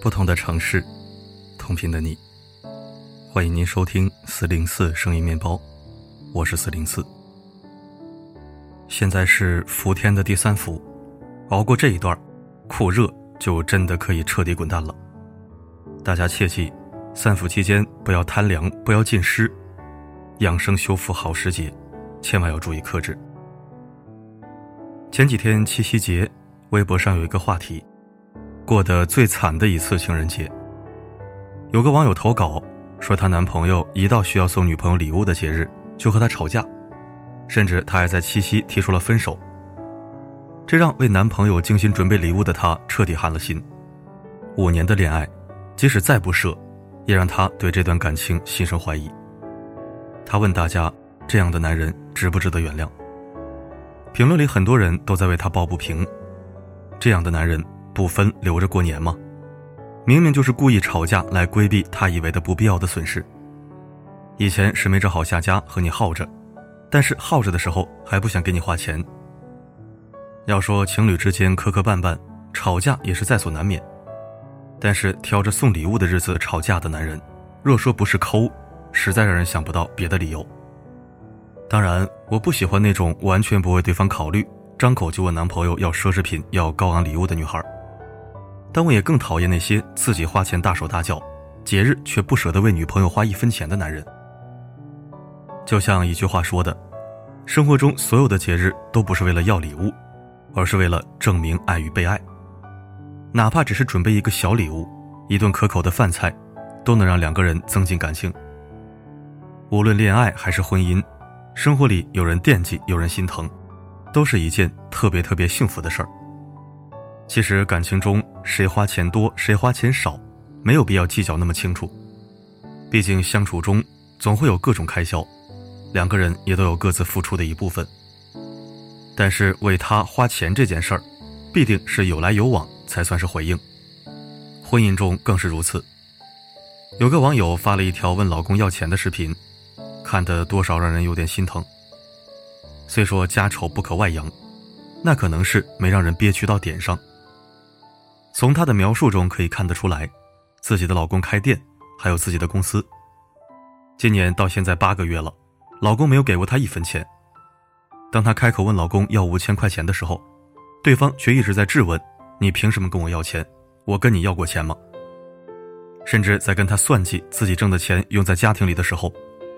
不同的城市，同频的你，欢迎您收听四零四声音面包，我是四零四。现在是伏天的第三伏，熬过这一段，酷热就真的可以彻底滚蛋了。大家切记，三伏期间不要贪凉，不要浸湿，养生修复好时节，千万要注意克制。前几天七夕节，微博上有一个话题。过得最惨的一次情人节。有个网友投稿说，她男朋友一到需要送女朋友礼物的节日就和她吵架，甚至她还在七夕提出了分手。这让为男朋友精心准备礼物的她彻底寒了心。五年的恋爱，即使再不舍，也让她对这段感情心生怀疑。她问大家：这样的男人值不值得原谅？评论里很多人都在为他抱不平。这样的男人。不分留着过年吗？明明就是故意吵架来规避他以为的不必要的损失。以前是没找好下家和你耗着，但是耗着的时候还不想给你花钱。要说情侣之间磕磕绊绊，吵架也是在所难免。但是挑着送礼物的日子吵架的男人，若说不是抠，实在让人想不到别的理由。当然，我不喜欢那种完全不为对方考虑，张口就问男朋友要奢侈品、要高昂礼物的女孩。但我也更讨厌那些自己花钱大手大脚，节日却不舍得为女朋友花一分钱的男人。就像一句话说的，生活中所有的节日都不是为了要礼物，而是为了证明爱与被爱。哪怕只是准备一个小礼物，一顿可口的饭菜，都能让两个人增进感情。无论恋爱还是婚姻，生活里有人惦记，有人心疼，都是一件特别特别幸福的事儿。其实感情中谁花钱多谁花钱少，没有必要计较那么清楚。毕竟相处中总会有各种开销，两个人也都有各自付出的一部分。但是为他花钱这件事儿，必定是有来有往才算是回应。婚姻中更是如此。有个网友发了一条问老公要钱的视频，看得多少让人有点心疼。虽说家丑不可外扬，那可能是没让人憋屈到点上。从她的描述中可以看得出来，自己的老公开店，还有自己的公司。今年到现在八个月了，老公没有给过她一分钱。当她开口问老公要五千块钱的时候，对方却一直在质问：“你凭什么跟我要钱？我跟你要过钱吗？”甚至在跟他算计自己挣的钱用在家庭里的时候，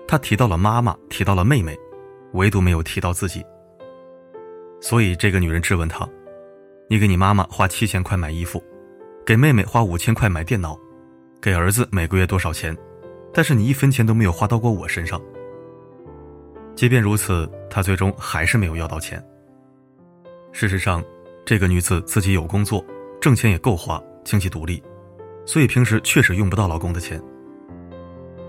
他提到了妈妈，提到了妹妹，唯独没有提到自己。所以这个女人质问他。你给你妈妈花七千块买衣服，给妹妹花五千块买电脑，给儿子每个月多少钱？但是你一分钱都没有花到过我身上。即便如此，他最终还是没有要到钱。事实上，这个女子自己有工作，挣钱也够花，经济独立，所以平时确实用不到老公的钱。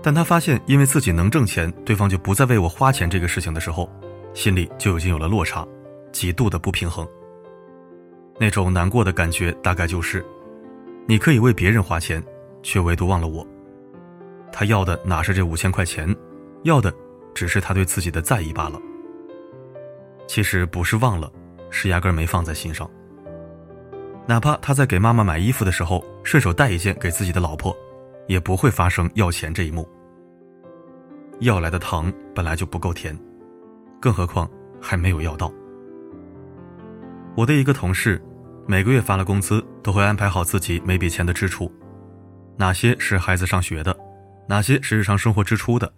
但她发现，因为自己能挣钱，对方就不再为我花钱这个事情的时候，心里就已经有了落差，极度的不平衡。那种难过的感觉，大概就是，你可以为别人花钱，却唯独忘了我。他要的哪是这五千块钱，要的只是他对自己的在意罢了。其实不是忘了，是压根没放在心上。哪怕他在给妈妈买衣服的时候，顺手带一件给自己的老婆，也不会发生要钱这一幕。要来的糖本来就不够甜，更何况还没有要到。我的一个同事。每个月发了工资，都会安排好自己每笔钱的支出，哪些是孩子上学的，哪些是日常生活支出的，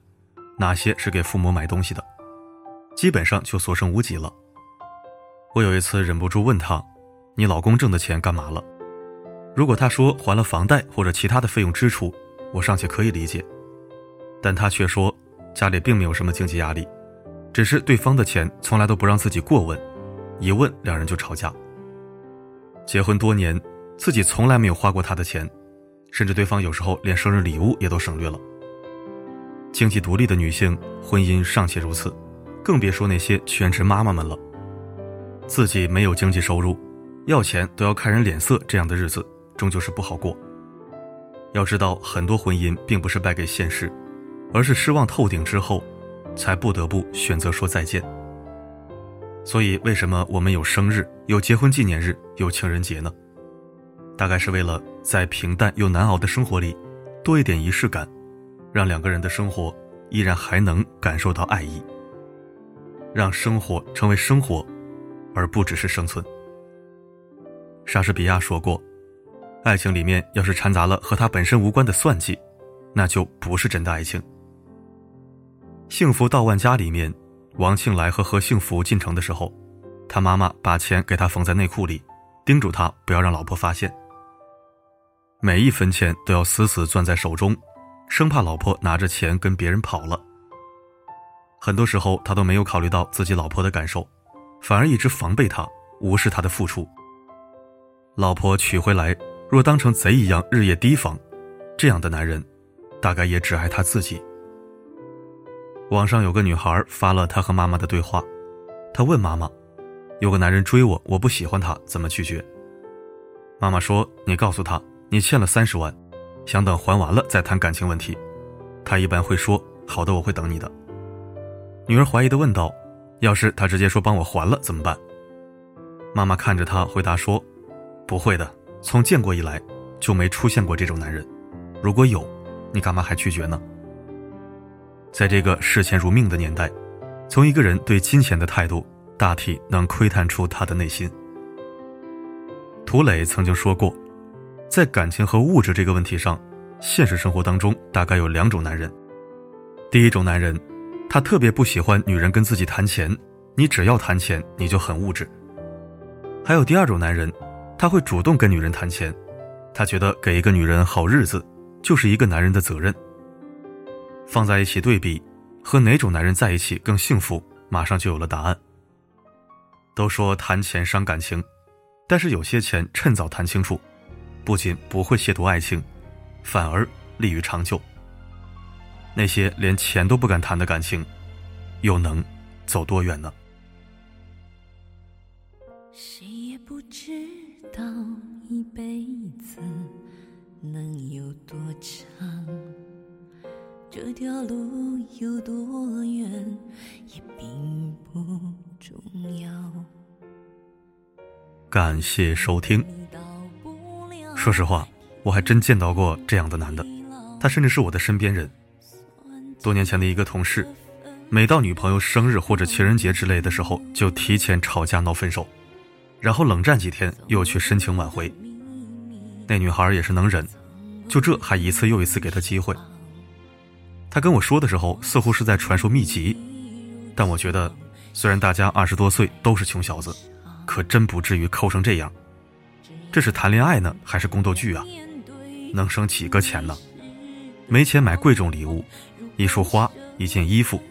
哪些是给父母买东西的，基本上就所剩无几了。我有一次忍不住问他：“你老公挣的钱干嘛了？”如果他说还了房贷或者其他的费用支出，我尚且可以理解，但他却说家里并没有什么经济压力，只是对方的钱从来都不让自己过问，一问两人就吵架。结婚多年，自己从来没有花过他的钱，甚至对方有时候连生日礼物也都省略了。经济独立的女性，婚姻尚且如此，更别说那些全职妈妈们了。自己没有经济收入，要钱都要看人脸色，这样的日子终究是不好过。要知道，很多婚姻并不是败给现实，而是失望透顶之后，才不得不选择说再见。所以，为什么我们有生日、有结婚纪念日、有情人节呢？大概是为了在平淡又难熬的生活里，多一点仪式感，让两个人的生活依然还能感受到爱意，让生活成为生活，而不只是生存。莎士比亚说过：“爱情里面要是掺杂了和他本身无关的算计，那就不是真的爱情。”《幸福到万家》里面，王庆来和何幸福进城的时候，他妈妈把钱给他缝在内裤里，叮嘱他不要让老婆发现。每一分钱都要死死攥在手中，生怕老婆拿着钱跟别人跑了。很多时候，他都没有考虑到自己老婆的感受，反而一直防备他，无视他的付出。老婆娶回来，若当成贼一样日夜提防，这样的男人，大概也只爱他自己。网上有个女孩发了她和妈妈的对话，她问妈妈：“有个男人追我，我不喜欢他，怎么拒绝？”妈妈说：“你告诉他，你欠了三十万，想等还完了再谈感情问题。”他一般会说：“好的，我会等你的。”女儿怀疑的问道：“要是他直接说帮我还了怎么办？”妈妈看着他回答说：“不会的，从建国以来就没出现过这种男人，如果有，你干嘛还拒绝呢？”在这个视钱如命的年代，从一个人对金钱的态度，大体能窥探出他的内心。涂磊曾经说过，在感情和物质这个问题上，现实生活当中大概有两种男人。第一种男人，他特别不喜欢女人跟自己谈钱，你只要谈钱，你就很物质。还有第二种男人，他会主动跟女人谈钱，他觉得给一个女人好日子，就是一个男人的责任。放在一起对比，和哪种男人在一起更幸福，马上就有了答案。都说谈钱伤感情，但是有些钱趁早谈清楚，不仅不会亵渎爱情，反而利于长久。那些连钱都不敢谈的感情，又能走多远呢？谁也不知道一辈子能有多长。这条路有多远也并不重要。感谢收听。说实话，我还真见到过这样的男的，他甚至是我的身边人。多年前的一个同事，每到女朋友生日或者情人节之类的时候，就提前吵架闹分手，然后冷战几天，又去深情挽回。那女孩也是能忍，就这还一次又一次给他机会。他跟我说的时候，似乎是在传授秘籍，但我觉得，虽然大家二十多岁都是穷小子，可真不至于抠成这样。这是谈恋爱呢，还是宫斗剧啊？能省几个钱呢？没钱买贵重礼物，一束花，一件衣服，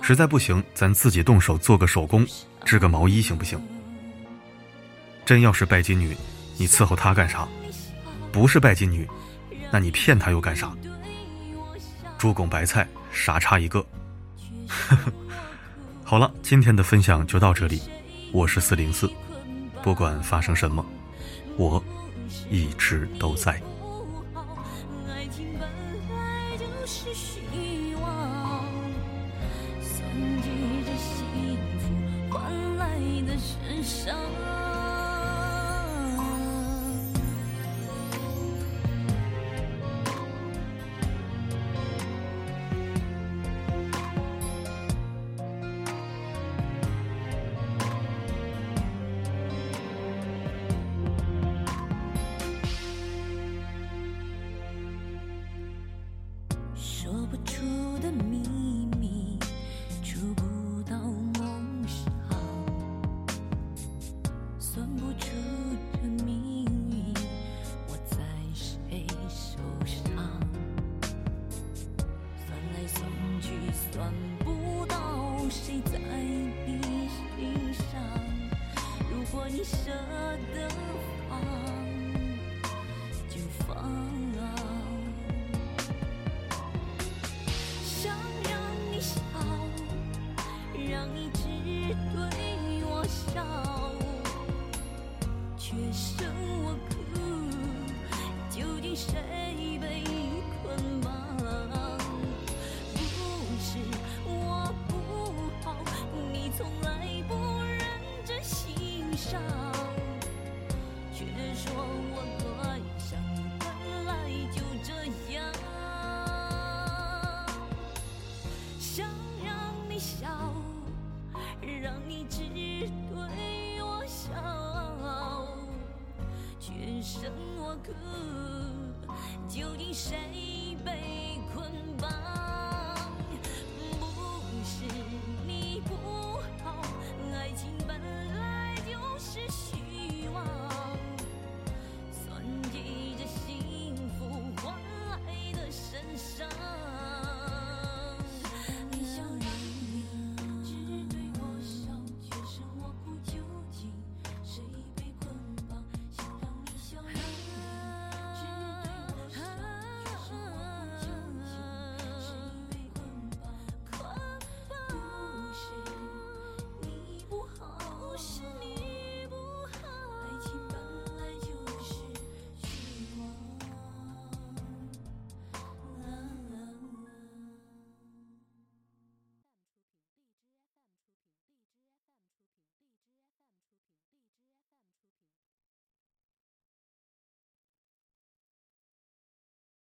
实在不行，咱自己动手做个手工，织个毛衣行不行？真要是拜金女，你伺候她干啥？不是拜金女，那你骗她又干啥？猪拱白菜，傻叉一个。好了，今天的分享就到这里。我是四零四，不管发生什么，我一直都在。却剩我哭，究竟谁被捆绑？不是你不好，爱情。